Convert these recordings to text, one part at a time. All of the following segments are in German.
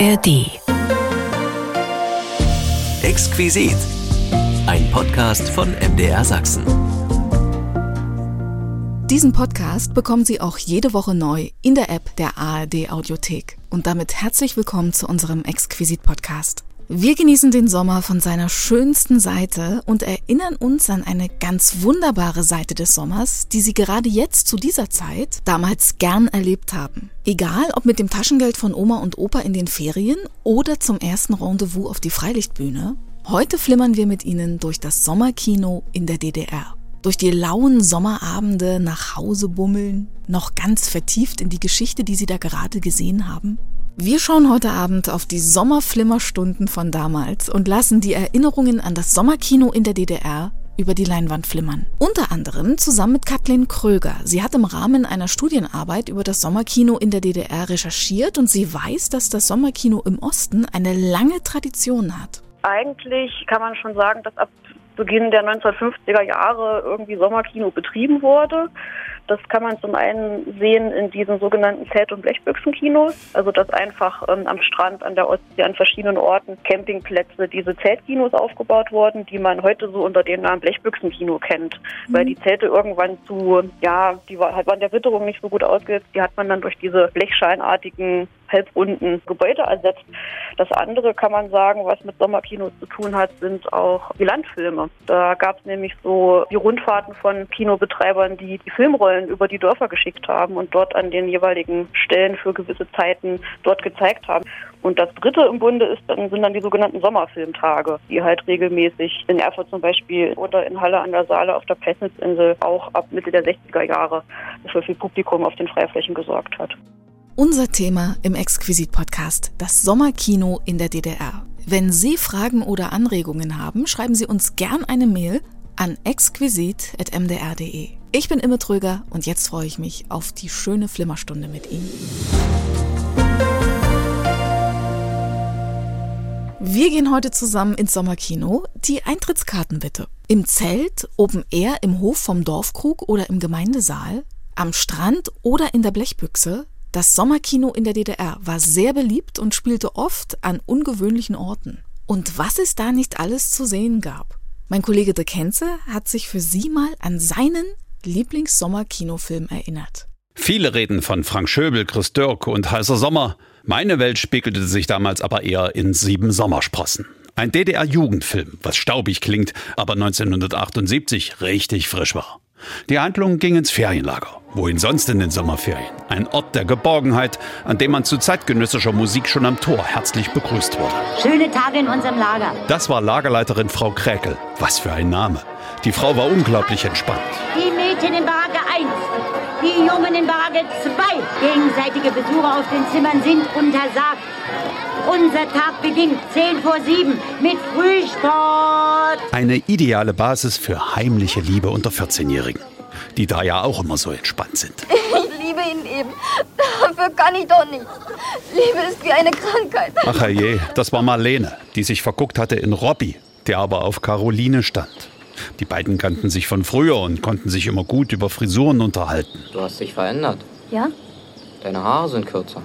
ARD. Exquisit. Ein Podcast von MDR Sachsen. Diesen Podcast bekommen Sie auch jede Woche neu in der App der ARD Audiothek. Und damit herzlich willkommen zu unserem Exquisit Podcast. Wir genießen den Sommer von seiner schönsten Seite und erinnern uns an eine ganz wunderbare Seite des Sommers, die Sie gerade jetzt zu dieser Zeit damals gern erlebt haben. Egal ob mit dem Taschengeld von Oma und Opa in den Ferien oder zum ersten Rendezvous auf die Freilichtbühne, heute flimmern wir mit Ihnen durch das Sommerkino in der DDR. Durch die lauen Sommerabende nach Hause bummeln, noch ganz vertieft in die Geschichte, die Sie da gerade gesehen haben wir schauen heute Abend auf die Sommerflimmerstunden von damals und lassen die Erinnerungen an das Sommerkino in der DDR über die Leinwand flimmern. Unter anderem zusammen mit Kathleen Kröger. Sie hat im Rahmen einer Studienarbeit über das Sommerkino in der DDR recherchiert und sie weiß, dass das Sommerkino im Osten eine lange Tradition hat. Eigentlich kann man schon sagen, dass ab Beginn der 1950er Jahre irgendwie Sommerkino betrieben wurde. Das kann man zum einen sehen in diesen sogenannten Zelt- und Blechbüchsenkinos, also dass einfach ähm, am Strand, an der Ostsee, an verschiedenen Orten Campingplätze, diese Zeltkinos aufgebaut wurden, die man heute so unter dem Namen Blechbüchsenkino kennt, mhm. weil die Zelte irgendwann zu, ja, die war, waren der Witterung nicht so gut ausgesetzt, die hat man dann durch diese blechscheinartigen halbrunden Gebäude ersetzt. Das andere kann man sagen, was mit Sommerkinos zu tun hat, sind auch die Landfilme. Da gab es nämlich so die Rundfahrten von Kinobetreibern, die die Filmrollen über die Dörfer geschickt haben und dort an den jeweiligen Stellen für gewisse Zeiten dort gezeigt haben. Und das dritte im Bunde ist dann, sind dann die sogenannten Sommerfilmtage, die halt regelmäßig in Erfurt zum Beispiel oder in Halle an der Saale auf der Pessnitzinsel auch ab Mitte der 60er Jahre für viel Publikum auf den Freiflächen gesorgt hat. Unser Thema im Exquisit-Podcast, das Sommerkino in der DDR. Wenn Sie Fragen oder Anregungen haben, schreiben Sie uns gern eine Mail an exquisit.mdr.de. Ich bin Imme Tröger und jetzt freue ich mich auf die schöne Flimmerstunde mit Ihnen. Wir gehen heute zusammen ins Sommerkino. Die Eintrittskarten bitte. Im Zelt, Open Air, im Hof vom Dorfkrug oder im Gemeindesaal, am Strand oder in der Blechbüchse, das Sommerkino in der DDR war sehr beliebt und spielte oft an ungewöhnlichen Orten. Und was es da nicht alles zu sehen gab. Mein Kollege De Kenze hat sich für Sie mal an seinen Lieblings-Sommerkinofilm erinnert. Viele reden von Frank Schöbel, Chris Dirk und Heißer Sommer. Meine Welt spiegelte sich damals aber eher in Sieben Sommersprossen. Ein DDR-Jugendfilm, was staubig klingt, aber 1978 richtig frisch war. Die Handlung ging ins Ferienlager. Wohin sonst in den Sommerferien? Ein Ort der Geborgenheit, an dem man zu zeitgenössischer Musik schon am Tor herzlich begrüßt wurde. Schöne Tage in unserem Lager. Das war Lagerleiterin Frau Kräkel. Was für ein Name. Die Frau war unglaublich entspannt. Die Mädchen in Baracke 1, die Jungen in Baracke 2. Gegenseitige Besuche auf den Zimmern sind untersagt. Unser Tag beginnt 10 vor 7 mit Frühsport. Eine ideale Basis für heimliche Liebe unter 14-Jährigen, die da ja auch immer so entspannt sind. Ich liebe ihn eben. Dafür kann ich doch nicht. Liebe ist wie eine Krankheit. Ach je, das war Marlene, die sich verguckt hatte in Robby, der aber auf Caroline stand. Die beiden kannten sich von früher und konnten sich immer gut über Frisuren unterhalten. Du hast dich verändert. Ja? Deine Haare sind kürzer.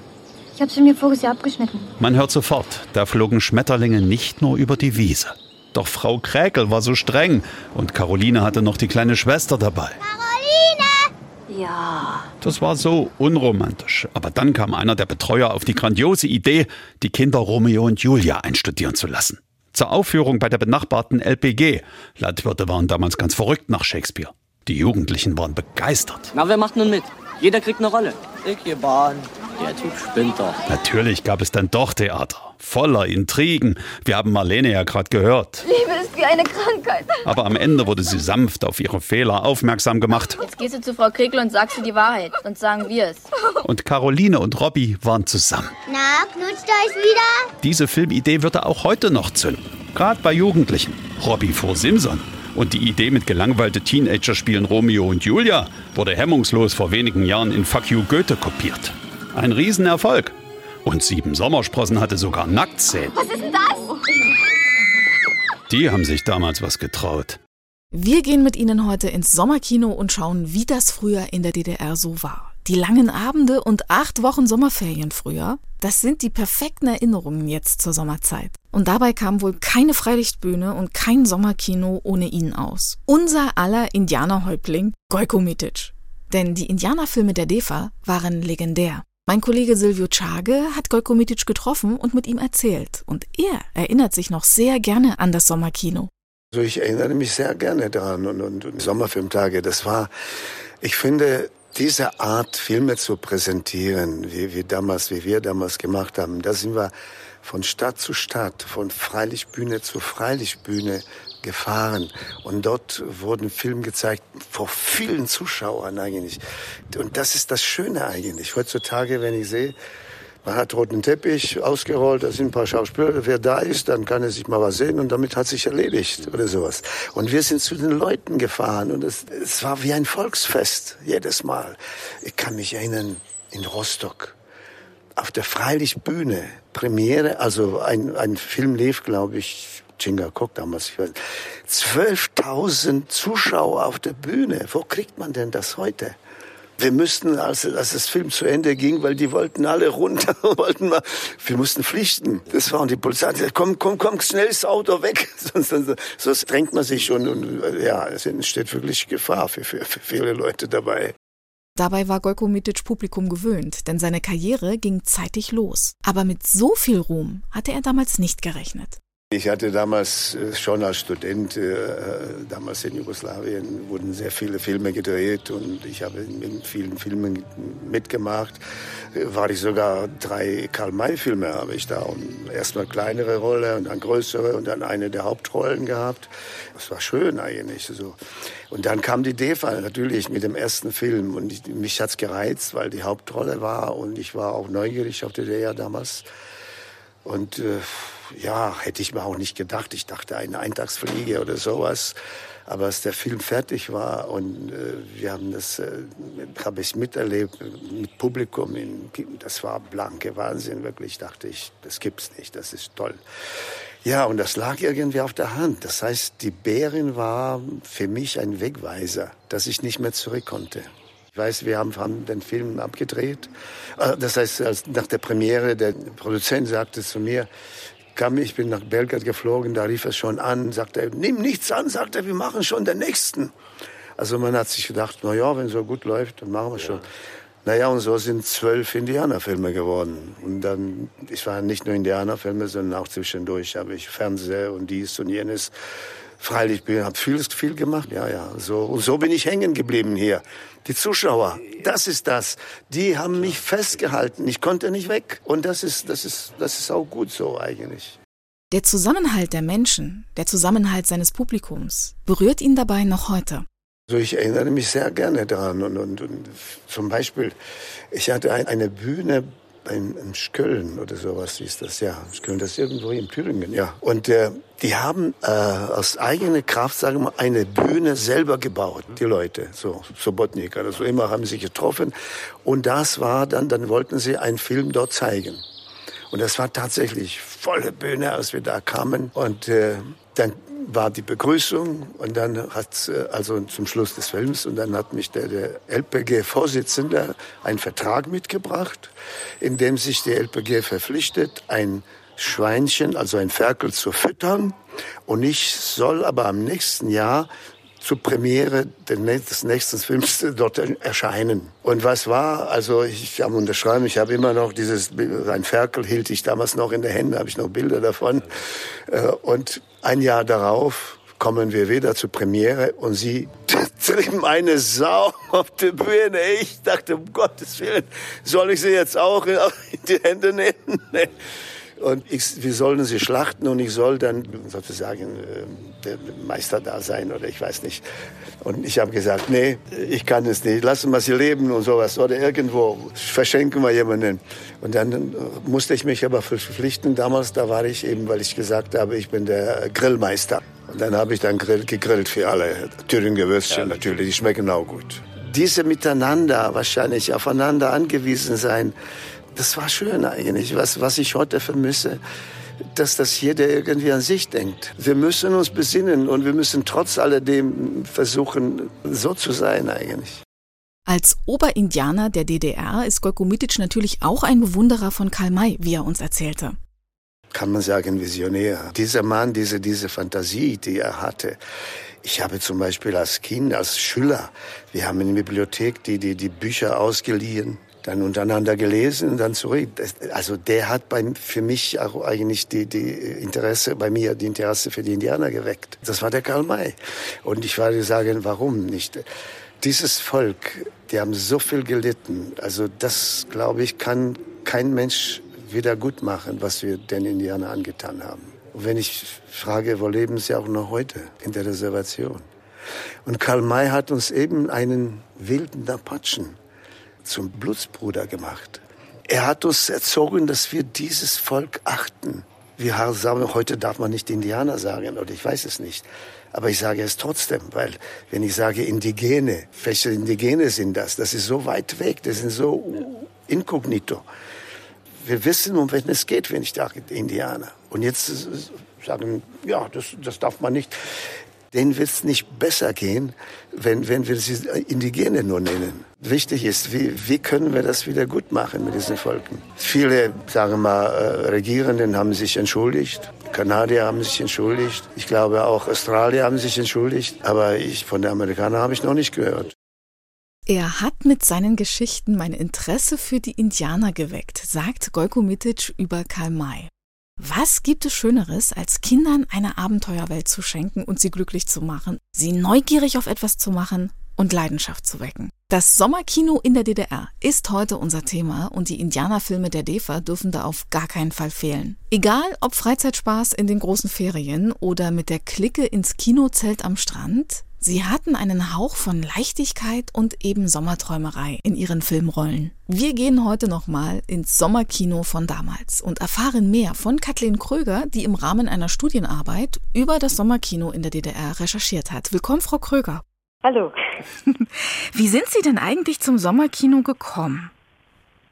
Ich habe sie mir voriges Jahr abgeschnitten. Man hört sofort, da flogen Schmetterlinge nicht nur über die Wiese. Doch Frau Kräkel war so streng und Caroline hatte noch die kleine Schwester dabei. Caroline! Ja. Das war so unromantisch. Aber dann kam einer der Betreuer auf die grandiose Idee, die Kinder Romeo und Julia einstudieren zu lassen. Zur Aufführung bei der benachbarten LPG. Landwirte waren damals ganz verrückt nach Shakespeare. Die Jugendlichen waren begeistert. Na, wer macht nun mit? Jeder kriegt eine Rolle. Ich gehe Bahn. Der Typ spinnt doch. Natürlich gab es dann doch Theater. Voller Intrigen. Wir haben Marlene ja gerade gehört. Liebe ist wie eine Krankheit. Aber am Ende wurde sie sanft auf ihre Fehler aufmerksam gemacht. Jetzt gehst du zu Frau Krekel und sagst ihr die Wahrheit. Sonst sagen wir es. Und Caroline und Robby waren zusammen. Na, knutscht euch wieder? Diese Filmidee würde auch heute noch zünden. Gerade bei Jugendlichen. Robby vor Simson. Und die Idee mit gelangweilte Teenager spielen Romeo und Julia wurde hemmungslos vor wenigen Jahren in Fuck You Goethe kopiert. Ein Riesenerfolg. Und Sieben Sommersprossen hatte sogar Nacktszenen. Was ist denn das? Die haben sich damals was getraut. Wir gehen mit Ihnen heute ins Sommerkino und schauen, wie das früher in der DDR so war. Die langen Abende und acht Wochen Sommerferien früher. Das sind die perfekten Erinnerungen jetzt zur Sommerzeit. Und dabei kam wohl keine Freilichtbühne und kein Sommerkino ohne ihn aus. Unser aller Indianerhäuptling Gojko Mitic. Denn die Indianerfilme der DEFA waren legendär. Mein Kollege Silvio Czage hat Gojko Mitic getroffen und mit ihm erzählt. Und er erinnert sich noch sehr gerne an das Sommerkino. Also ich erinnere mich sehr gerne daran und, und, und Sommerfilmtage, das war, ich finde, diese Art Filme zu präsentieren, wie, wie damals, wie wir damals gemacht haben, da sind wir von Stadt zu Stadt, von Freilichtbühne zu Freilichtbühne gefahren. Und dort wurden Filme gezeigt vor vielen Zuschauern eigentlich. Und das ist das Schöne eigentlich. Heutzutage, wenn ich sehe, man hat roten Teppich ausgerollt, da sind ein paar Schauspieler. Wer da ist, dann kann er sich mal was sehen und damit hat sich erledigt oder sowas. Und wir sind zu den Leuten gefahren und es, es war wie ein Volksfest jedes Mal. Ich kann mich erinnern, in Rostock auf der Freilichtbühne, Premiere, also ein, ein Film lief, glaube ich, Chinga Kok damals, 12.000 Zuschauer auf der Bühne. Wo kriegt man denn das heute? Wir müssten, als, als das Film zu Ende ging, weil die wollten alle runter, wollten mal, wir mussten pflichten. Das war und die Polizei hat komm, komm, komm, schnell das Auto weg. Sonst, sonst drängt man sich und, und ja, es entsteht wirklich Gefahr für, für, für viele Leute dabei. Dabei war Gojko Mitic Publikum gewöhnt, denn seine Karriere ging zeitig los. Aber mit so viel Ruhm hatte er damals nicht gerechnet. Ich hatte damals äh, schon als Student, äh, damals in Jugoslawien, wurden sehr viele Filme gedreht und ich habe in vielen Filmen mitgemacht. War ich sogar drei Karl-May-Filme habe ich da und erstmal kleinere Rolle und dann größere und dann eine der Hauptrollen gehabt. Das war schön eigentlich so. Und dann kam die DEFA natürlich mit dem ersten Film und ich, mich hat's gereizt, weil die Hauptrolle war und ich war auch neugierig auf die DEA damals. Und äh, ja, hätte ich mir auch nicht gedacht. Ich dachte eine Eintagsfliege oder sowas. Aber als der Film fertig war und äh, wir haben das, äh, habe ich miterlebt mit Publikum, in, das war blanke Wahnsinn, wirklich. Dachte ich, das gibt's nicht, das ist toll. Ja, und das lag irgendwie auf der Hand. Das heißt, die Bärin war für mich ein Wegweiser, dass ich nicht mehr zurück konnte. Ich weiß, wir haben, haben den Film abgedreht. Äh, das heißt, als nach der Premiere, der Produzent sagte zu mir, kam, ich bin nach Belgrad geflogen, da rief er schon an, sagte er, nimm nichts an, sagt er, wir machen schon den nächsten. Also man hat sich gedacht, na ja, wenn so gut läuft, dann machen wir schon. Ja. Naja, und so sind zwölf Indianerfilme geworden. Und dann, ich war nicht nur Indianerfilme, sondern auch zwischendurch habe ich Fernseher und dies und jenes. Freilich, ich habe viel, viel gemacht, ja, ja. So, und so bin ich hängen geblieben hier. Die Zuschauer, das ist das. Die haben mich festgehalten. Ich konnte nicht weg. Und das ist, das ist, das ist auch gut so eigentlich. Der Zusammenhalt der Menschen, der Zusammenhalt seines Publikums berührt ihn dabei noch heute. Also ich erinnere mich sehr gerne daran. Und, und, und zum Beispiel, ich hatte eine Bühne in, in Schköln oder sowas hieß das, ja. Schköln, das ist irgendwo in Thüringen, ja. Und äh, die haben äh, aus eigener Kraft, sagen wir mal, eine Bühne selber gebaut, die Leute, so Sobotnik oder so immer haben sie getroffen. Und das war dann, dann wollten sie einen Film dort zeigen. Und das war tatsächlich volle Bühne, als wir da kamen. Und äh, dann war die Begrüßung und dann hat äh, also zum Schluss des Films und dann hat mich der, der LPG-Vorsitzende einen Vertrag mitgebracht, in dem sich die LPG verpflichtet, ein Schweinchen, also ein Ferkel zu füttern. Und ich soll aber am nächsten Jahr zur Premiere des nächsten Films dort erscheinen. Und was war, also ich habe unterschreiben, ich habe immer noch dieses, ein Ferkel hielt ich damals noch in der Hände, habe ich noch Bilder davon. Äh, und ein Jahr darauf kommen wir wieder zur Premiere und sie trieben eine Sau auf der Bühne. Ich dachte, um Gottes Willen, soll ich sie jetzt auch in die Hände nehmen? Und ich, wir sollen sie schlachten und ich soll dann sozusagen äh, der Meister da sein oder ich weiß nicht. Und ich habe gesagt, nee, ich kann es nicht. Lassen wir sie leben und sowas oder irgendwo verschenken wir jemanden. Und dann äh, musste ich mich aber verpflichten. Damals, da war ich eben, weil ich gesagt habe, ich bin der Grillmeister. Und dann habe ich dann grill, gegrillt für alle. Thüringer Würstchen ja. natürlich, die schmecken auch gut. Diese miteinander wahrscheinlich aufeinander angewiesen sein, das war schön eigentlich. Was, was ich heute vermisse, dass das jeder irgendwie an sich denkt. Wir müssen uns besinnen und wir müssen trotz alledem versuchen, so zu sein eigentlich. Als Oberindianer der DDR ist Gojko Mitic natürlich auch ein Bewunderer von Karl May, wie er uns erzählte. Kann man sagen, Visionär. Dieser Mann, diese, diese Fantasie, die er hatte. Ich habe zum Beispiel als Kind, als Schüler, wir haben in der Bibliothek die, die, die Bücher ausgeliehen dann untereinander gelesen und dann zurück. Also der hat bei, für mich auch eigentlich die, die Interesse, bei mir die Interesse für die Indianer geweckt. Das war der Karl May. Und ich würde sagen, warum nicht? Dieses Volk, die haben so viel gelitten. Also das, glaube ich, kann kein Mensch wieder gut machen, was wir den Indianern angetan haben. Und wenn ich frage, wo leben sie auch noch heute? In der Reservation. Und Karl May hat uns eben einen wilden Apachen zum Blutsbruder gemacht. Er hat uns erzogen, dass wir dieses Volk achten. Wir sagen, heute darf man nicht Indianer sagen, oder ich weiß es nicht. Aber ich sage es trotzdem, weil wenn ich sage Indigene, welche Indigene sind das? Das ist so weit weg, das sind so inkognito. Wir wissen, um wen es geht, wenn ich sage Indianer. Und jetzt sagen, ja, das, das darf man nicht denen wird es nicht besser gehen, wenn, wenn wir sie Indigene nur nennen. Wichtig ist, wie, wie können wir das wieder gut machen mit diesen Volken? Viele, sagen wir mal, äh, Regierenden haben sich entschuldigt. Kanadier haben sich entschuldigt. Ich glaube auch Australier haben sich entschuldigt. Aber ich, von den Amerikanern habe ich noch nicht gehört. Er hat mit seinen Geschichten mein Interesse für die Indianer geweckt, sagt Gojko Mitic über Karl May. Was gibt es Schöneres, als Kindern eine Abenteuerwelt zu schenken und sie glücklich zu machen, sie neugierig auf etwas zu machen und Leidenschaft zu wecken? Das Sommerkino in der DDR ist heute unser Thema und die Indianerfilme der DEFA dürfen da auf gar keinen Fall fehlen. Egal ob Freizeitspaß in den großen Ferien oder mit der Clique ins Kinozelt am Strand, Sie hatten einen Hauch von Leichtigkeit und eben Sommerträumerei in ihren Filmrollen. Wir gehen heute nochmal ins Sommerkino von damals und erfahren mehr von Kathleen Kröger, die im Rahmen einer Studienarbeit über das Sommerkino in der DDR recherchiert hat. Willkommen, Frau Kröger. Hallo. Wie sind Sie denn eigentlich zum Sommerkino gekommen?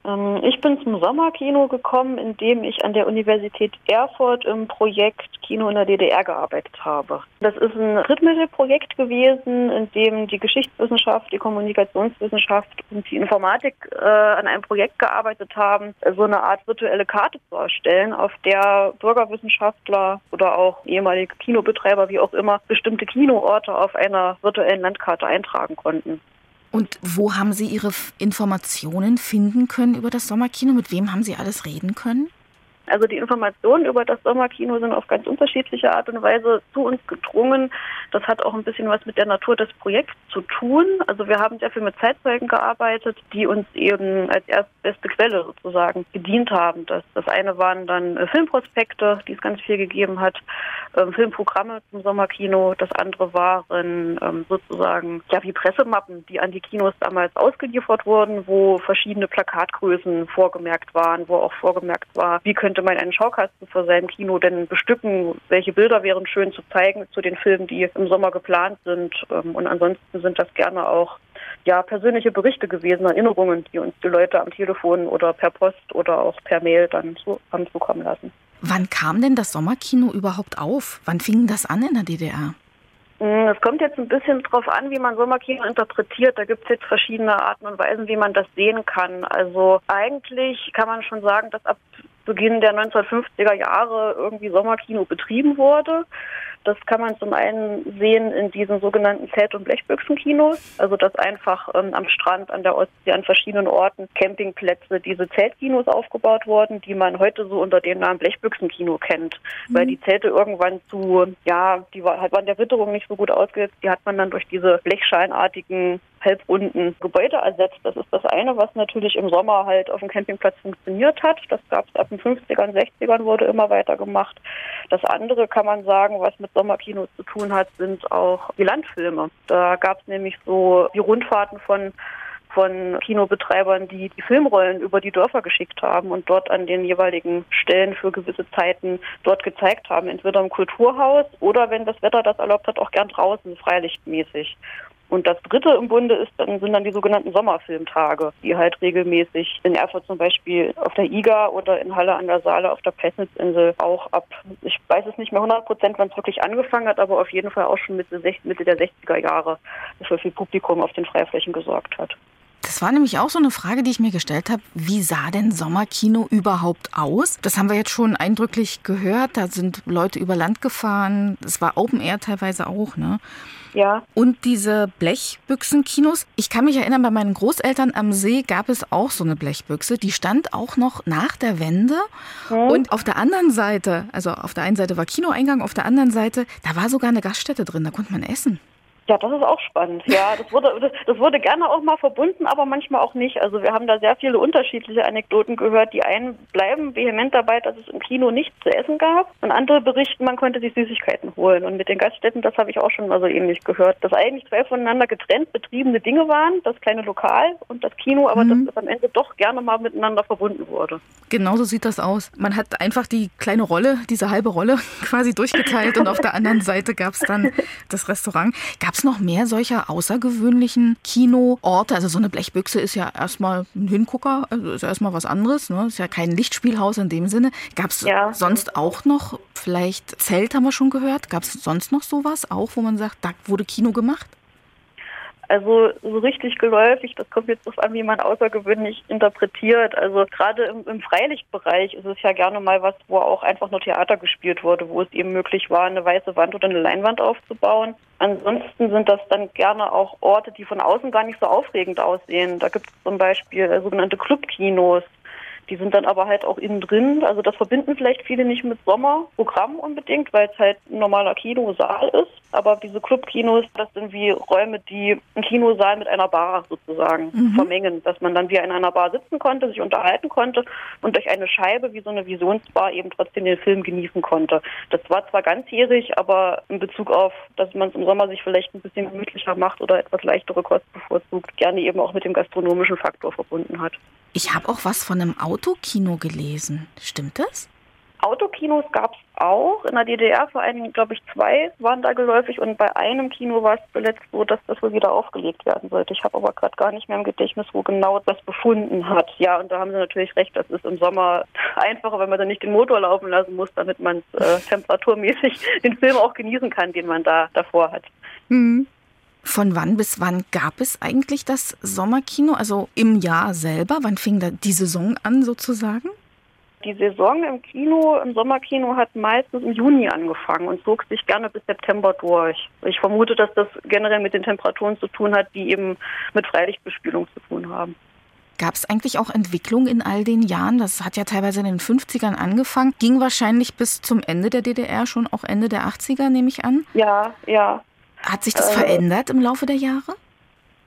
Ähm, ich bin zum Sommerkino gekommen, indem ich an der Universität Erfurt im Projekt Kino in der DDR gearbeitet habe. Das ist ein Drittmittelprojekt gewesen, in dem die Geschichtswissenschaft, die Kommunikationswissenschaft und die Informatik äh, an einem Projekt gearbeitet haben, so eine Art virtuelle Karte zu erstellen, auf der Bürgerwissenschaftler oder auch ehemalige Kinobetreiber, wie auch immer, bestimmte Kinoorte auf einer virtuellen Landkarte eintragen konnten. Und wo haben Sie Ihre Informationen finden können über das Sommerkino? Mit wem haben Sie alles reden können? Also die Informationen über das Sommerkino sind auf ganz unterschiedliche Art und Weise zu uns gedrungen. Das hat auch ein bisschen was mit der Natur des Projekts zu tun. Also wir haben sehr viel mit Zeitzeugen gearbeitet, die uns eben als erstbeste Quelle sozusagen gedient haben. Das, das eine waren dann äh, Filmprospekte, die es ganz viel gegeben hat, ähm, Filmprogramme zum Sommerkino. Das andere waren ähm, sozusagen ja wie Pressemappen, die an die Kinos damals ausgeliefert wurden, wo verschiedene Plakatgrößen vorgemerkt waren, wo auch vorgemerkt war, wie könnte könnte man einen Schaukasten vor seinem Kino denn bestücken? Welche Bilder wären schön zu zeigen zu den Filmen, die im Sommer geplant sind? Ähm, und ansonsten sind das gerne auch ja, persönliche Berichte gewesen, Erinnerungen, die uns die Leute am Telefon oder per Post oder auch per Mail dann so haben zukommen lassen. Wann kam denn das Sommerkino überhaupt auf? Wann fing das an in der DDR? Hm, es kommt jetzt ein bisschen drauf an, wie man Sommerkino interpretiert. Da gibt es jetzt verschiedene Arten und Weisen, wie man das sehen kann. Also eigentlich kann man schon sagen, dass ab Beginn der 1950er Jahre irgendwie Sommerkino betrieben wurde. Das kann man zum einen sehen in diesen sogenannten Zelt- und Blechbüchsenkinos, also dass einfach ähm, am Strand, an der Ostsee, an verschiedenen Orten, Campingplätze, diese Zeltkinos aufgebaut wurden, die man heute so unter dem Namen Blechbüchsenkino kennt, mhm. weil die Zelte irgendwann zu, ja, die war, halt waren der Witterung nicht so gut ausgesetzt, die hat man dann durch diese blechscheinartigen halbrunden Gebäude ersetzt. Das ist das eine, was natürlich im Sommer halt auf dem Campingplatz funktioniert hat. Das gab es ab den 50ern, 60ern, wurde immer weiter gemacht. Das andere kann man sagen, was mit Sommerkino zu tun hat, sind auch die Landfilme. Da gab es nämlich so die Rundfahrten von von Kinobetreibern, die die Filmrollen über die Dörfer geschickt haben und dort an den jeweiligen Stellen für gewisse Zeiten dort gezeigt haben, entweder im Kulturhaus oder wenn das Wetter das erlaubt hat, auch gern draußen, freilichtmäßig. Und das dritte im Bunde ist dann, sind dann die sogenannten Sommerfilmtage, die halt regelmäßig in Erfurt zum Beispiel auf der IGA oder in Halle an der Saale auf der Pessnitzinsel auch ab, ich weiß es nicht mehr 100 Prozent, wann es wirklich angefangen hat, aber auf jeden Fall auch schon Mitte, Mitte der 60er Jahre für viel Publikum auf den Freiflächen gesorgt hat. Das war nämlich auch so eine Frage, die ich mir gestellt habe. Wie sah denn Sommerkino überhaupt aus? Das haben wir jetzt schon eindrücklich gehört. Da sind Leute über Land gefahren. Es war Open Air teilweise auch, ne? Ja. Und diese Blechbüchsenkinos. Ich kann mich erinnern, bei meinen Großeltern am See gab es auch so eine Blechbüchse. Die stand auch noch nach der Wende. Mhm. Und auf der anderen Seite, also auf der einen Seite war Kinoeingang, auf der anderen Seite, da war sogar eine Gaststätte drin. Da konnte man essen. Ja, das ist auch spannend. Ja, das wurde, das wurde gerne auch mal verbunden, aber manchmal auch nicht. Also wir haben da sehr viele unterschiedliche Anekdoten gehört. Die einen bleiben vehement dabei, dass es im Kino nichts zu essen gab und andere berichten, man konnte sich Süßigkeiten holen. Und mit den Gaststätten, das habe ich auch schon mal so ähnlich gehört, dass eigentlich zwei voneinander getrennt betriebene Dinge waren, das kleine Lokal und das Kino, aber mhm. dass das am Ende doch gerne mal miteinander verbunden wurde. Genauso sieht das aus. Man hat einfach die kleine Rolle, diese halbe Rolle quasi durchgeteilt und auf der anderen Seite gab es dann das Restaurant. Gab es noch mehr solcher außergewöhnlichen Kinoorte? Also so eine Blechbüchse ist ja erstmal ein Hingucker, also ist ja erstmal was anderes, ne? Ist ja kein Lichtspielhaus in dem Sinne. Gab es ja. sonst auch noch, vielleicht Zelt haben wir schon gehört, gab es sonst noch sowas auch, wo man sagt, da wurde Kino gemacht? Also so richtig geläufig, das kommt jetzt darauf an, wie man außergewöhnlich interpretiert. Also gerade im, im, Freilichtbereich ist es ja gerne mal was, wo auch einfach nur Theater gespielt wurde, wo es eben möglich war, eine weiße Wand oder eine Leinwand aufzubauen. Ansonsten sind das dann gerne auch Orte, die von außen gar nicht so aufregend aussehen. Da gibt es zum Beispiel sogenannte Clubkinos. Die sind dann aber halt auch innen drin. Also das verbinden vielleicht viele nicht mit Sommerprogramm unbedingt, weil es halt ein normaler Kinosaal ist. Aber diese Clubkinos, das sind wie Räume, die einen Kinosaal mit einer Bar sozusagen mhm. vermengen, dass man dann wie in einer Bar sitzen konnte, sich unterhalten konnte und durch eine Scheibe wie so eine Visionsbar eben trotzdem den Film genießen konnte. Das war zwar ganzjährig, aber in Bezug auf, dass man es im Sommer sich vielleicht ein bisschen gemütlicher macht oder etwas leichtere Kost bevorzugt, gerne eben auch mit dem gastronomischen Faktor verbunden hat. Ich habe auch was von einem Autokino gelesen. Stimmt das? Autokinos gab es auch. In der DDR vor allem, glaube ich, zwei waren da geläufig und bei einem Kino war es zuletzt so, dass das wohl wieder aufgelegt werden sollte. Ich habe aber gerade gar nicht mehr im Gedächtnis, wo genau das befunden hat. Ja, und da haben Sie natürlich recht, das ist im Sommer einfacher, wenn man dann nicht den Motor laufen lassen muss, damit man äh, temperaturmäßig den Film auch genießen kann, den man da davor hat. Mhm. Von wann bis wann gab es eigentlich das Sommerkino? Also im Jahr selber? Wann fing da die Saison an sozusagen? Die Saison im Kino, im Sommerkino hat meistens im Juni angefangen und zog sich gerne bis September durch. Ich vermute, dass das generell mit den Temperaturen zu tun hat, die eben mit Freilichtbespielung zu tun haben. Gab es eigentlich auch Entwicklung in all den Jahren? Das hat ja teilweise in den 50ern angefangen, ging wahrscheinlich bis zum Ende der DDR, schon auch Ende der 80er, nehme ich an. Ja, ja. Hat sich das äh, verändert im Laufe der Jahre?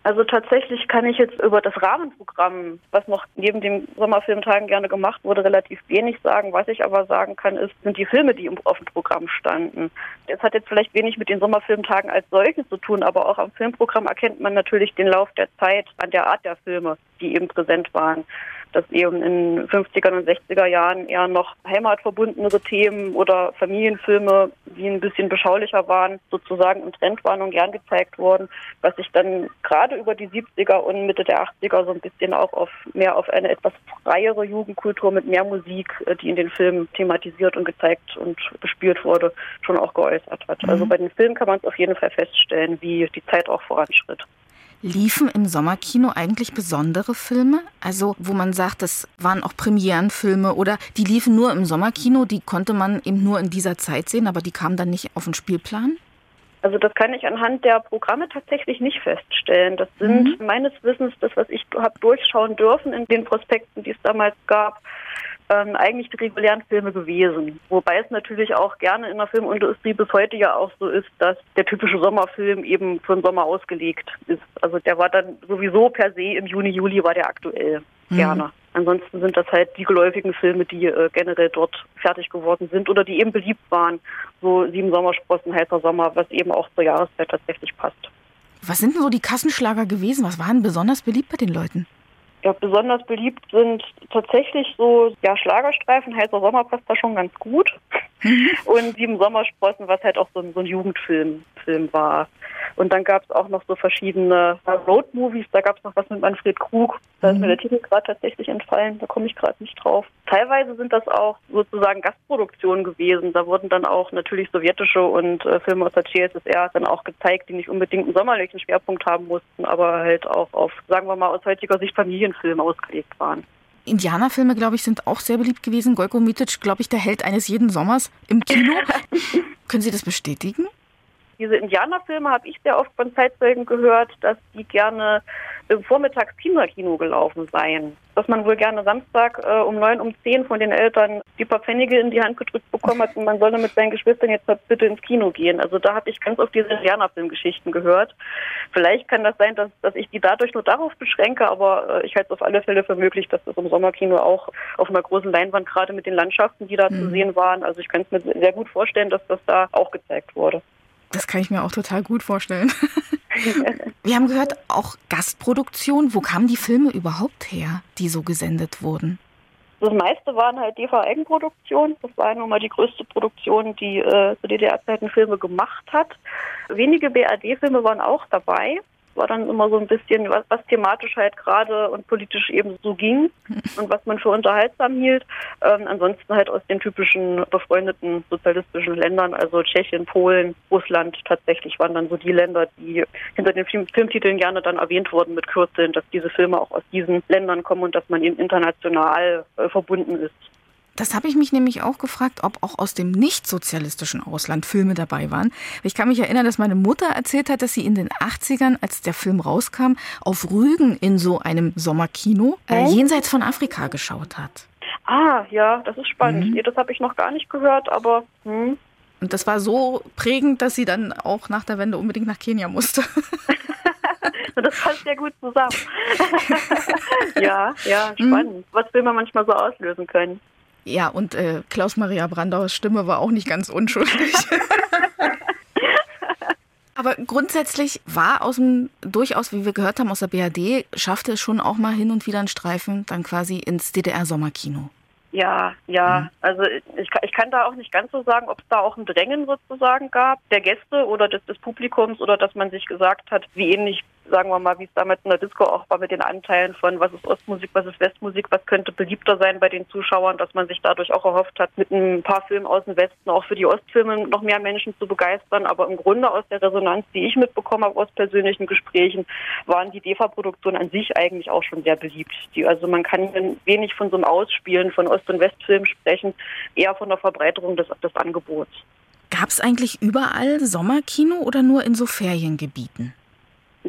Also tatsächlich kann ich jetzt über das Rahmenprogramm, was noch neben den Sommerfilmtagen gerne gemacht wurde, relativ wenig sagen. Was ich aber sagen kann, ist, sind die Filme, die auf dem Programm standen. Es hat jetzt vielleicht wenig mit den Sommerfilmtagen als solchen zu tun, aber auch am Filmprogramm erkennt man natürlich den Lauf der Zeit an der Art der Filme, die eben präsent waren dass eben in 50er und 60er Jahren eher noch heimatverbundenere Themen oder Familienfilme, die ein bisschen beschaulicher waren, sozusagen im Trend waren und gern gezeigt wurden, was sich dann gerade über die 70er und Mitte der 80er so ein bisschen auch auf mehr auf eine etwas freiere Jugendkultur mit mehr Musik, äh, die in den Filmen thematisiert und gezeigt und gespielt wurde, schon auch geäußert hat. Also mhm. Also bei den Filmen kann man es auf jeden Fall feststellen, wie die Zeit auch voranschritt. Liefen im Sommerkino eigentlich besondere Filme? Also, wo man sagt, das waren auch Premierenfilme oder die liefen nur im Sommerkino, die konnte man eben nur in dieser Zeit sehen, aber die kamen dann nicht auf den Spielplan? Also das kann ich anhand der Programme tatsächlich nicht feststellen. Das sind mhm. meines Wissens das, was ich habe durchschauen dürfen in den Prospekten, die es damals gab, ähm, eigentlich die regulären Filme gewesen. Wobei es natürlich auch gerne in der Filmindustrie bis heute ja auch so ist, dass der typische Sommerfilm eben für den Sommer ausgelegt ist. Also der war dann sowieso per se im Juni, Juli war der aktuell. Mhm. Gerne. Ansonsten sind das halt die geläufigen Filme, die äh, generell dort fertig geworden sind oder die eben beliebt waren. So Sieben Sommersprossen, Heißer Sommer, was eben auch zur Jahreszeit tatsächlich passt. Was sind denn so die Kassenschlager gewesen? Was waren besonders beliebt bei den Leuten? Ja, besonders beliebt sind tatsächlich so ja, Schlagerstreifen. Heißer Sommer passt da schon ganz gut. Und Sieben Sommersprossen, was halt auch so ein, so ein Jugendfilm Film war. Und dann gab es auch noch so verschiedene Road-Movies. Da gab es noch was mit Manfred Krug. Da ist mir der Titel gerade tatsächlich entfallen. Da komme ich gerade nicht drauf. Teilweise sind das auch sozusagen Gastproduktionen gewesen. Da wurden dann auch natürlich sowjetische und äh, Filme aus der CSSR dann auch gezeigt, die nicht unbedingt einen sommerlichen Schwerpunkt haben mussten, aber halt auch auf, sagen wir mal, aus heutiger Sicht Familienfilme ausgelegt waren. Indianerfilme, glaube ich, sind auch sehr beliebt gewesen. Gojko Mitic, glaube ich, der Held eines jeden Sommers im Kino. Können Sie das bestätigen? Diese Indianerfilme habe ich sehr oft von Zeitzeugen gehört, dass die gerne im Vormittags Kinderkino gelaufen seien. Dass man wohl gerne Samstag äh, um neun, um zehn von den Eltern die paar Pfennige in die Hand gedrückt bekommen hat und man solle mit seinen Geschwistern jetzt bitte ins Kino gehen. Also da habe ich ganz oft diese Indianerfilmgeschichten gehört. Vielleicht kann das sein, dass, dass ich die dadurch nur darauf beschränke, aber äh, ich halte es auf alle Fälle für möglich, dass das im Sommerkino auch auf einer großen Leinwand, gerade mit den Landschaften, die da mhm. zu sehen waren. Also ich kann es mir sehr gut vorstellen, dass das da auch gezeigt wurde. Das kann ich mir auch total gut vorstellen. Wir haben gehört, auch Gastproduktion. Wo kamen die Filme überhaupt her, die so gesendet wurden? Das meiste waren halt DV-Eigenproduktionen. Das war nun mal die größte Produktion, die äh, zu DDR-Zeiten Filme gemacht hat. Wenige BRD-Filme waren auch dabei war dann immer so ein bisschen, was, was thematisch halt gerade und politisch eben so ging und was man für unterhaltsam hielt. Ähm, ansonsten halt aus den typischen befreundeten sozialistischen Ländern, also Tschechien, Polen, Russland tatsächlich waren dann so die Länder, die hinter den Film Filmtiteln gerne dann erwähnt wurden mit Kürzeln, dass diese Filme auch aus diesen Ländern kommen und dass man eben international äh, verbunden ist. Das habe ich mich nämlich auch gefragt, ob auch aus dem nicht-sozialistischen Ausland Filme dabei waren. Ich kann mich erinnern, dass meine Mutter erzählt hat, dass sie in den 80ern, als der Film rauskam, auf Rügen in so einem Sommerkino äh, jenseits von Afrika geschaut hat. Ah, ja, das ist spannend. Mhm. Nee, das habe ich noch gar nicht gehört, aber. Hm. Und das war so prägend, dass sie dann auch nach der Wende unbedingt nach Kenia musste. das passt ja gut zusammen. ja, ja, spannend. Mhm. Was will man manchmal so auslösen können? Ja, und äh, Klaus-Maria Brandauers Stimme war auch nicht ganz unschuldig. Aber grundsätzlich war aus dem, durchaus, wie wir gehört haben, aus der BRD, schaffte es schon auch mal hin und wieder einen Streifen dann quasi ins DDR-Sommerkino. Ja, ja. Mhm. Also ich, ich kann da auch nicht ganz so sagen, ob es da auch ein Drängen sozusagen gab, der Gäste oder des, des Publikums oder dass man sich gesagt hat, wie ähnlich sagen wir mal, wie es damals in der Disco auch war mit den Anteilen von was ist Ostmusik, was ist Westmusik, was könnte beliebter sein bei den Zuschauern, dass man sich dadurch auch erhofft hat, mit ein paar Filmen aus dem Westen auch für die Ostfilme noch mehr Menschen zu begeistern. Aber im Grunde aus der Resonanz, die ich mitbekommen habe aus persönlichen Gesprächen, waren die DEFA-Produktionen an sich eigentlich auch schon sehr beliebt. Die, also man kann wenig von so einem Ausspielen von Ost- und Westfilmen sprechen, eher von der Verbreiterung des, des Angebots. Gab es eigentlich überall Sommerkino oder nur in so Feriengebieten?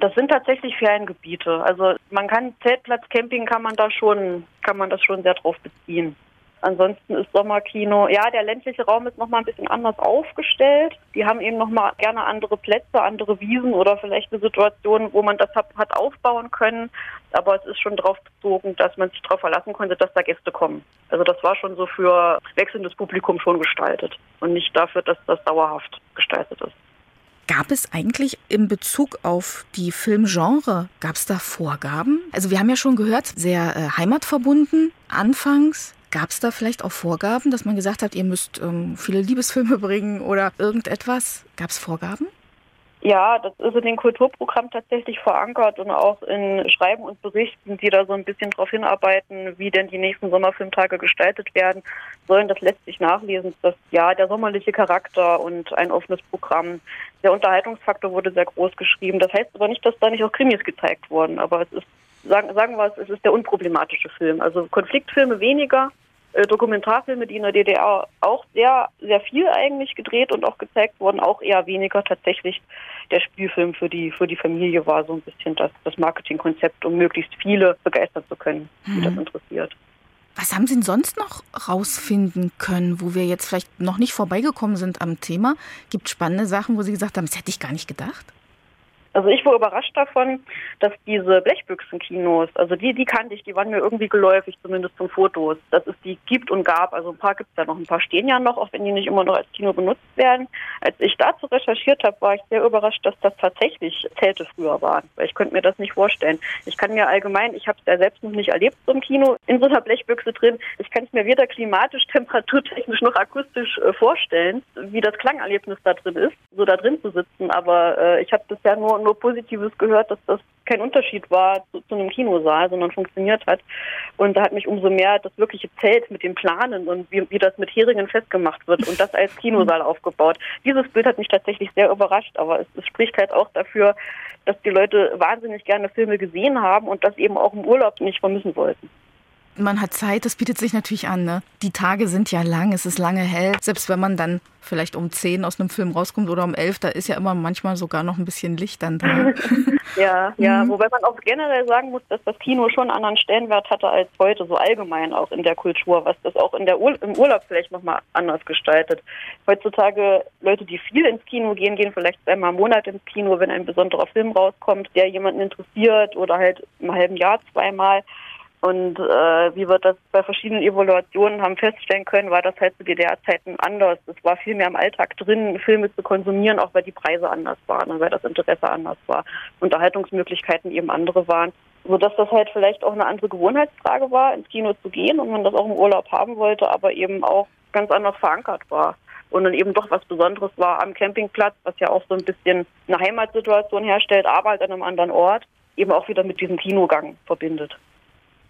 Das sind tatsächlich Feriengebiete. Also man kann Zeltplatz, Camping kann man da schon, kann man das schon sehr drauf beziehen. Ansonsten ist Sommerkino, ja, der ländliche Raum ist nochmal ein bisschen anders aufgestellt. Die haben eben nochmal gerne andere Plätze, andere Wiesen oder vielleicht eine Situation, wo man das hat, hat aufbauen können. Aber es ist schon darauf bezogen, dass man sich darauf verlassen konnte, dass da Gäste kommen. Also das war schon so für wechselndes Publikum schon gestaltet und nicht dafür, dass das dauerhaft gestaltet ist. Gab es eigentlich in Bezug auf die Filmgenre, gab es da Vorgaben? Also wir haben ja schon gehört, sehr äh, heimatverbunden anfangs. Gab es da vielleicht auch Vorgaben, dass man gesagt hat, ihr müsst ähm, viele Liebesfilme bringen oder irgendetwas? Gab es Vorgaben? Ja, das ist in den Kulturprogramm tatsächlich verankert und auch in Schreiben und Berichten, die da so ein bisschen darauf hinarbeiten, wie denn die nächsten Sommerfilmtage gestaltet werden, sollen das letztlich nachlesen, dass ja der sommerliche Charakter und ein offenes Programm, der Unterhaltungsfaktor wurde sehr groß geschrieben. Das heißt aber nicht, dass da nicht auch Krimis gezeigt wurden, aber es ist, sagen, sagen wir es, es ist der unproblematische Film. Also Konfliktfilme weniger, Dokumentarfilme, die in der DDR auch sehr, sehr viel eigentlich gedreht und auch gezeigt wurden, auch eher weniger tatsächlich der Spielfilm für die, für die Familie war so ein bisschen das, das Marketingkonzept, um möglichst viele begeistern zu können, die mhm. das interessiert. Was haben Sie denn sonst noch rausfinden können, wo wir jetzt vielleicht noch nicht vorbeigekommen sind am Thema? Gibt spannende Sachen, wo Sie gesagt haben, das hätte ich gar nicht gedacht? Also ich war überrascht davon, dass diese Blechbüchsenkinos, also die, die kannte ich, die waren mir irgendwie geläufig, zumindest zum Fotos, dass es die gibt und gab. Also ein paar gibt es ja noch, ein paar stehen ja noch, auch wenn die nicht immer noch als Kino benutzt werden. Als ich dazu recherchiert habe, war ich sehr überrascht, dass das tatsächlich Zelte früher waren, weil ich könnte mir das nicht vorstellen. Ich kann mir allgemein, ich habe es ja selbst noch nicht erlebt so im Kino, in so einer Blechbüchse drin, ich kann es mir weder klimatisch, temperaturtechnisch noch akustisch äh, vorstellen, wie das Klangerlebnis da drin ist, so da drin zu sitzen, aber äh, ich habe bisher nur nur Positives gehört, dass das kein Unterschied war zu, zu, einem Kinosaal, sondern funktioniert hat. Und da hat mich umso mehr das wirkliche Zelt mit den Planen und wie, wie das mit Heringen festgemacht wird und das als Kinosaal aufgebaut. Dieses Bild hat mich tatsächlich sehr überrascht, aber es, es spricht halt auch dafür, dass die Leute wahnsinnig gerne Filme gesehen haben und das eben auch im Urlaub nicht vermissen wollten man hat Zeit, das bietet sich natürlich an. Ne? Die Tage sind ja lang, es ist lange hell. Selbst wenn man dann vielleicht um 10 aus einem Film rauskommt oder um 11, da ist ja immer manchmal sogar noch ein bisschen Licht dann da. ja, ja, mhm. wobei man auch generell sagen muss, dass das Kino schon einen anderen Stellenwert hatte als heute, so allgemein auch in der Kultur, was das auch in der Ur im Urlaub vielleicht nochmal anders gestaltet. Heutzutage Leute, die viel ins Kino gehen, gehen vielleicht einmal im Monat ins Kino, wenn ein besonderer Film rauskommt, der jemanden interessiert oder halt im halben Jahr zweimal. Und äh, wie wir das bei verschiedenen Evaluationen haben feststellen können, war das halt zu DDR-Zeiten anders. Es war viel mehr im Alltag drin, Filme zu konsumieren, auch weil die Preise anders waren und weil das Interesse anders war. Unterhaltungsmöglichkeiten eben andere waren. Sodass das halt vielleicht auch eine andere Gewohnheitsfrage war, ins Kino zu gehen und man das auch im Urlaub haben wollte, aber eben auch ganz anders verankert war. Und dann eben doch was Besonderes war am Campingplatz, was ja auch so ein bisschen eine Heimatsituation herstellt, aber halt an einem anderen Ort, eben auch wieder mit diesem Kinogang verbindet.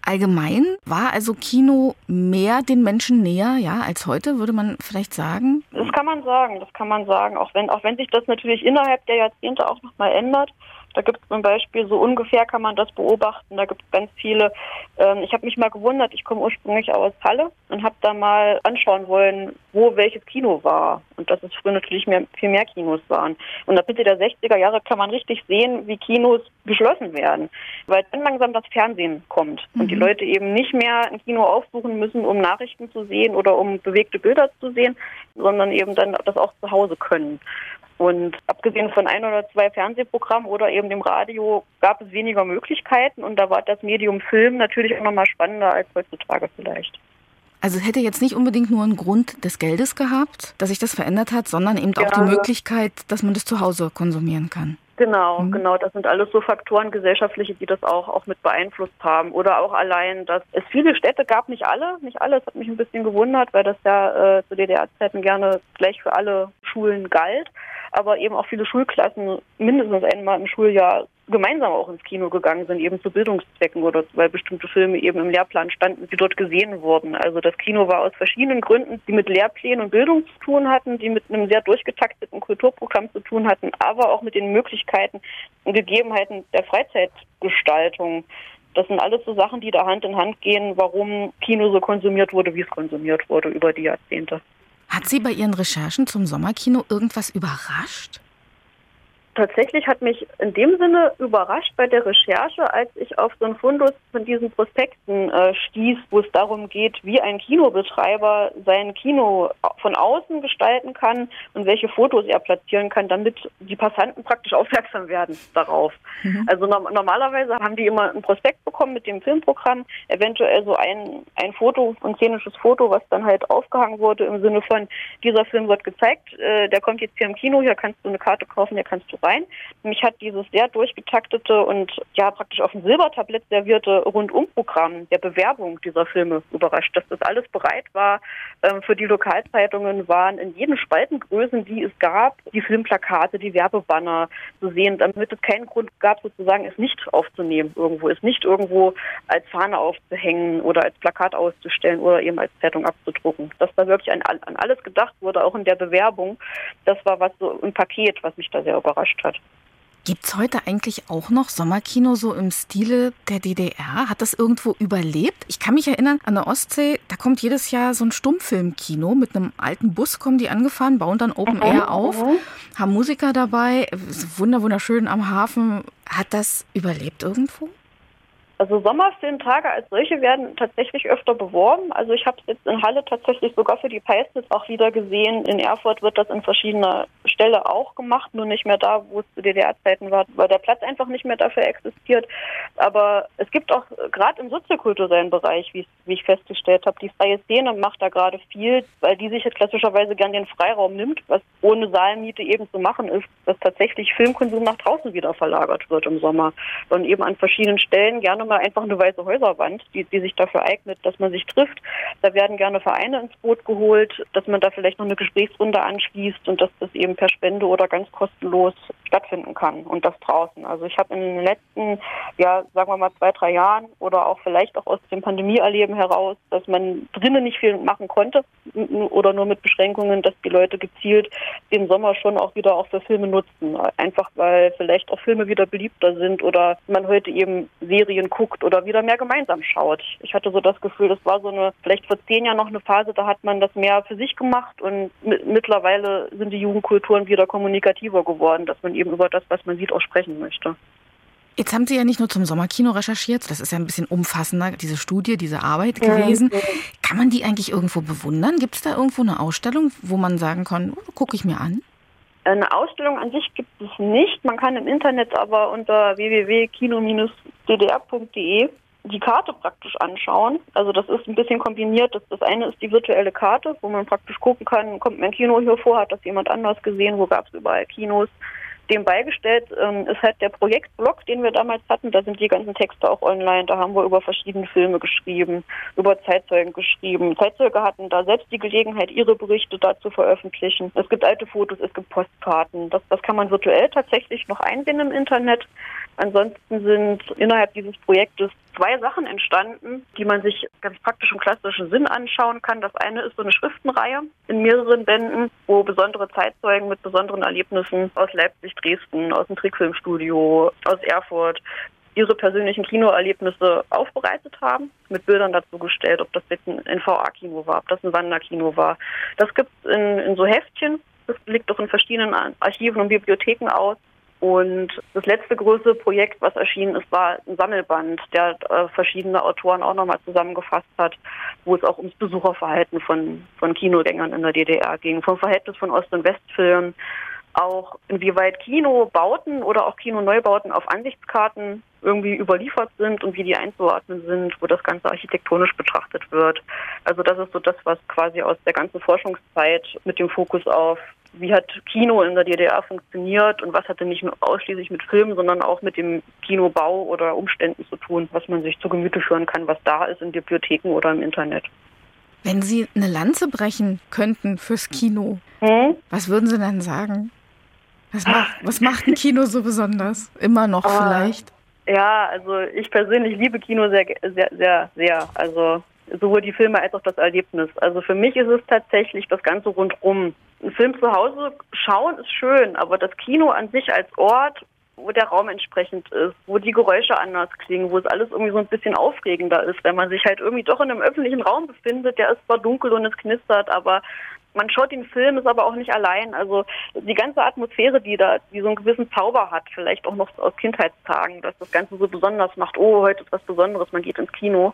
Allgemein war also Kino mehr den Menschen näher, ja, als heute, würde man vielleicht sagen? Das kann man sagen, das kann man sagen, auch wenn, auch wenn sich das natürlich innerhalb der Jahrzehnte auch nochmal ändert. Da gibt es zum Beispiel, so ungefähr kann man das beobachten, da gibt es ganz viele. Ähm, ich habe mich mal gewundert, ich komme ursprünglich aus Halle und habe da mal anschauen wollen, wo welches Kino war. Und dass es früher natürlich mehr, viel mehr Kinos waren. Und ab Mitte der 60er Jahre kann man richtig sehen, wie Kinos geschlossen werden. Weil dann langsam das Fernsehen kommt mhm. und die mhm. Leute eben nicht mehr ein Kino aufsuchen müssen, um Nachrichten zu sehen oder um bewegte Bilder zu sehen, sondern eben dann das auch zu Hause können. Und abgesehen von ein oder zwei Fernsehprogrammen oder eben dem Radio gab es weniger Möglichkeiten und da war das Medium Film natürlich auch nochmal spannender als heutzutage vielleicht. Also es hätte jetzt nicht unbedingt nur einen Grund des Geldes gehabt, dass sich das verändert hat, sondern eben ja. auch die Möglichkeit, dass man das zu Hause konsumieren kann. Genau, mhm. genau. Das sind alles so Faktoren gesellschaftliche, die das auch, auch mit beeinflusst haben. Oder auch allein, dass es viele Städte gab, nicht alle, nicht alle. Das hat mich ein bisschen gewundert, weil das ja äh, zu DDR-Zeiten gerne gleich für alle Schulen galt aber eben auch viele Schulklassen mindestens einmal im Schuljahr gemeinsam auch ins Kino gegangen sind, eben zu Bildungszwecken oder weil bestimmte Filme eben im Lehrplan standen, die dort gesehen wurden. Also das Kino war aus verschiedenen Gründen, die mit Lehrplänen und Bildung zu tun hatten, die mit einem sehr durchgetakteten Kulturprogramm zu tun hatten, aber auch mit den Möglichkeiten und Gegebenheiten der Freizeitgestaltung. Das sind alles so Sachen, die da Hand in Hand gehen, warum Kino so konsumiert wurde, wie es konsumiert wurde über die Jahrzehnte. Hat Sie bei Ihren Recherchen zum Sommerkino irgendwas überrascht? Tatsächlich hat mich in dem Sinne überrascht bei der Recherche, als ich auf so einen Fundus von diesen Prospekten äh, stieß, wo es darum geht, wie ein Kinobetreiber sein Kino von außen gestalten kann und welche Fotos er platzieren kann, damit die Passanten praktisch aufmerksam werden darauf. Mhm. Also no normalerweise haben die immer ein Prospekt bekommen mit dem Filmprogramm, eventuell so ein, ein Foto, ein szenisches Foto, was dann halt aufgehangen wurde im Sinne von, dieser Film wird gezeigt, äh, der kommt jetzt hier im Kino, hier kannst du eine Karte kaufen, hier kannst du rein. Mich hat dieses sehr durchgetaktete und ja praktisch auf dem Silbertablett servierte Rundumprogramm der Bewerbung dieser Filme überrascht, dass das alles bereit war. Ähm, für die Lokalzeitungen waren in jeden Spaltengrößen, die es gab, die Filmplakate, die Werbebanner zu sehen, damit es keinen Grund gab, sozusagen es nicht aufzunehmen irgendwo, es nicht irgendwo als Fahne aufzuhängen oder als Plakat auszustellen oder eben als Zeitung abzudrucken. Dass da wirklich an, an alles gedacht wurde, auch in der Bewerbung, das war was so ein Paket, was mich da sehr überrascht überrascht hat. Gibt es heute eigentlich auch noch Sommerkino so im Stile der DDR? Hat das irgendwo überlebt? Ich kann mich erinnern, an der Ostsee, da kommt jedes Jahr so ein Stummfilmkino. Mit einem alten Bus kommen die angefahren, bauen dann Open mhm, Air auf, mhm. haben Musiker dabei, wunderschön am Hafen. Hat das überlebt irgendwo? Also Sommerfilmtage als solche werden tatsächlich öfter beworben. Also ich habe es jetzt in Halle tatsächlich sogar für die Peisnitz auch wieder gesehen. In Erfurt wird das in verschiedener Stelle auch gemacht, nur nicht mehr da, wo es zu DDR-Zeiten war, weil der Platz einfach nicht mehr dafür existiert. Aber es gibt auch gerade im soziokulturellen Bereich, wie, wie ich festgestellt habe, die freie Szene macht da gerade viel, weil die sich jetzt klassischerweise gern den Freiraum nimmt, was ohne Saalmiete eben zu machen ist, dass tatsächlich Filmkonsum nach draußen wieder verlagert wird im Sommer und eben an verschiedenen Stellen gerne mal einfach eine weiße Häuserwand, die, die sich dafür eignet, dass man sich trifft. Da werden gerne Vereine ins Boot geholt, dass man da vielleicht noch eine Gesprächsrunde anschließt und dass das eben per Spende oder ganz kostenlos stattfinden kann und das draußen. Also ich habe in den letzten, ja, sagen wir mal zwei, drei Jahren oder auch vielleicht auch aus dem Pandemieerleben heraus, dass man drinnen nicht viel machen konnte oder nur mit Beschränkungen, dass die Leute gezielt den Sommer schon auch wieder auch für Filme nutzen. Einfach weil vielleicht auch Filme wieder beliebter sind oder man heute eben Serien guckt guckt oder wieder mehr gemeinsam schaut. Ich hatte so das Gefühl, das war so eine, vielleicht vor zehn Jahren noch eine Phase, da hat man das mehr für sich gemacht und mittlerweile sind die Jugendkulturen wieder kommunikativer geworden, dass man eben über das, was man sieht, auch sprechen möchte. Jetzt haben Sie ja nicht nur zum Sommerkino recherchiert, das ist ja ein bisschen umfassender, diese Studie, diese Arbeit gewesen. Ja. Kann man die eigentlich irgendwo bewundern? Gibt es da irgendwo eine Ausstellung, wo man sagen kann, oh, gucke ich mir an? Eine Ausstellung an sich gibt es nicht. Man kann im Internet aber unter www.kino-ddr.de die Karte praktisch anschauen. Also das ist ein bisschen kombiniert. Das, das eine ist die virtuelle Karte, wo man praktisch gucken kann, kommt mein Kino hier vor, hat das jemand anders gesehen, wo gab es überall Kinos dem beigestellt ähm, ist halt der Projektblog, den wir damals hatten. Da sind die ganzen Texte auch online. Da haben wir über verschiedene Filme geschrieben, über Zeitzeugen geschrieben. Zeitzeuge hatten da selbst die Gelegenheit, ihre Berichte da zu veröffentlichen. Es gibt alte Fotos, es gibt Postkarten. Das, das kann man virtuell tatsächlich noch einsehen im Internet. Ansonsten sind innerhalb dieses Projektes zwei Sachen entstanden, die man sich ganz praktisch im klassischen Sinn anschauen kann. Das eine ist so eine Schriftenreihe in mehreren Bänden, wo besondere Zeitzeugen mit besonderen Erlebnissen aus Leipzig, Dresden, aus dem Trickfilmstudio, aus Erfurt ihre persönlichen Kinoerlebnisse aufbereitet haben, mit Bildern dazu gestellt, ob das jetzt ein NVA-Kino war, ob das ein Wanderkino war. Das gibt es in, in so Heftchen. Das liegt auch in verschiedenen Archiven und Bibliotheken aus. Und das letzte größere Projekt, was erschienen ist, war ein Sammelband, der äh, verschiedene Autoren auch nochmal zusammengefasst hat, wo es auch ums Besucherverhalten von, von Kinogängern in der DDR ging, vom Verhältnis von Ost- und Westfilmen, auch inwieweit Kinobauten oder auch Kinoneubauten auf Ansichtskarten irgendwie überliefert sind und wie die einzuordnen sind, wo das Ganze architektonisch betrachtet wird. Also das ist so das, was quasi aus der ganzen Forschungszeit mit dem Fokus auf wie hat Kino in der DDR funktioniert und was hatte nicht nur ausschließlich mit Filmen, sondern auch mit dem Kinobau oder Umständen zu tun, was man sich zu Gemüte führen kann, was da ist in Bibliotheken oder im Internet. Wenn Sie eine Lanze brechen könnten fürs Kino, hm? was würden Sie denn sagen? Was macht, was macht ein Kino so besonders? Immer noch ah, vielleicht? Ja, also ich persönlich liebe Kino sehr, sehr, sehr, sehr. Also sowohl die Filme als auch das Erlebnis. Also für mich ist es tatsächlich das Ganze rundrum. Ein Film zu Hause schauen ist schön, aber das Kino an sich als Ort, wo der Raum entsprechend ist, wo die Geräusche anders klingen, wo es alles irgendwie so ein bisschen aufregender ist, wenn man sich halt irgendwie doch in einem öffentlichen Raum befindet, der ist zwar dunkel und es knistert, aber man schaut den Film, ist aber auch nicht allein. Also die ganze Atmosphäre, die da, die so einen gewissen Zauber hat, vielleicht auch noch aus Kindheitstagen, dass das Ganze so besonders macht, oh, heute ist was Besonderes, man geht ins Kino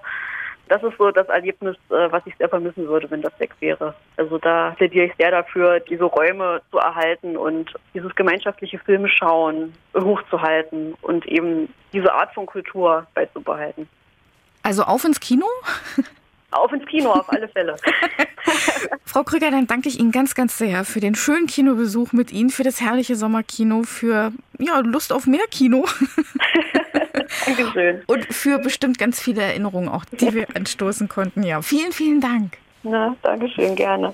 das ist so das Erlebnis, äh, was ich sehr vermissen würde, wenn das weg wäre. Also da plädiere ich sehr dafür, diese Räume zu erhalten und dieses gemeinschaftliche Filmeschauen hochzuhalten und eben diese Art von Kultur beizubehalten. Also auf ins Kino? Auf ins Kino, auf alle Fälle. Frau Krüger, dann danke ich Ihnen ganz, ganz sehr für den schönen Kinobesuch mit Ihnen, für das herrliche Sommerkino, für ja, Lust auf mehr Kino. Dankeschön. Und für bestimmt ganz viele Erinnerungen auch, die wir anstoßen konnten. Ja, vielen, vielen Dank. Na, Dankeschön, gerne.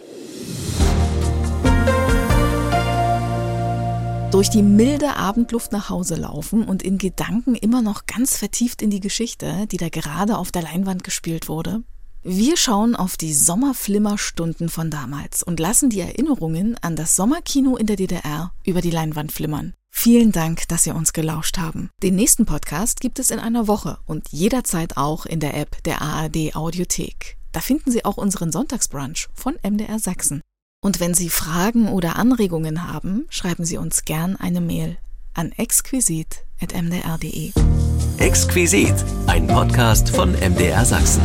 durch die milde Abendluft nach Hause laufen und in Gedanken immer noch ganz vertieft in die Geschichte, die da gerade auf der Leinwand gespielt wurde? Wir schauen auf die Sommerflimmerstunden von damals und lassen die Erinnerungen an das Sommerkino in der DDR über die Leinwand flimmern. Vielen Dank, dass Sie uns gelauscht haben. Den nächsten Podcast gibt es in einer Woche und jederzeit auch in der App der ARD Audiothek. Da finden Sie auch unseren Sonntagsbrunch von MDR Sachsen. Und wenn Sie Fragen oder Anregungen haben, schreiben Sie uns gern eine Mail an exquisit.mdr.de. Exquisit, ein Podcast von MDR Sachsen.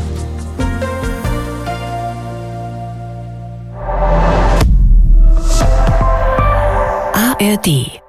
ARD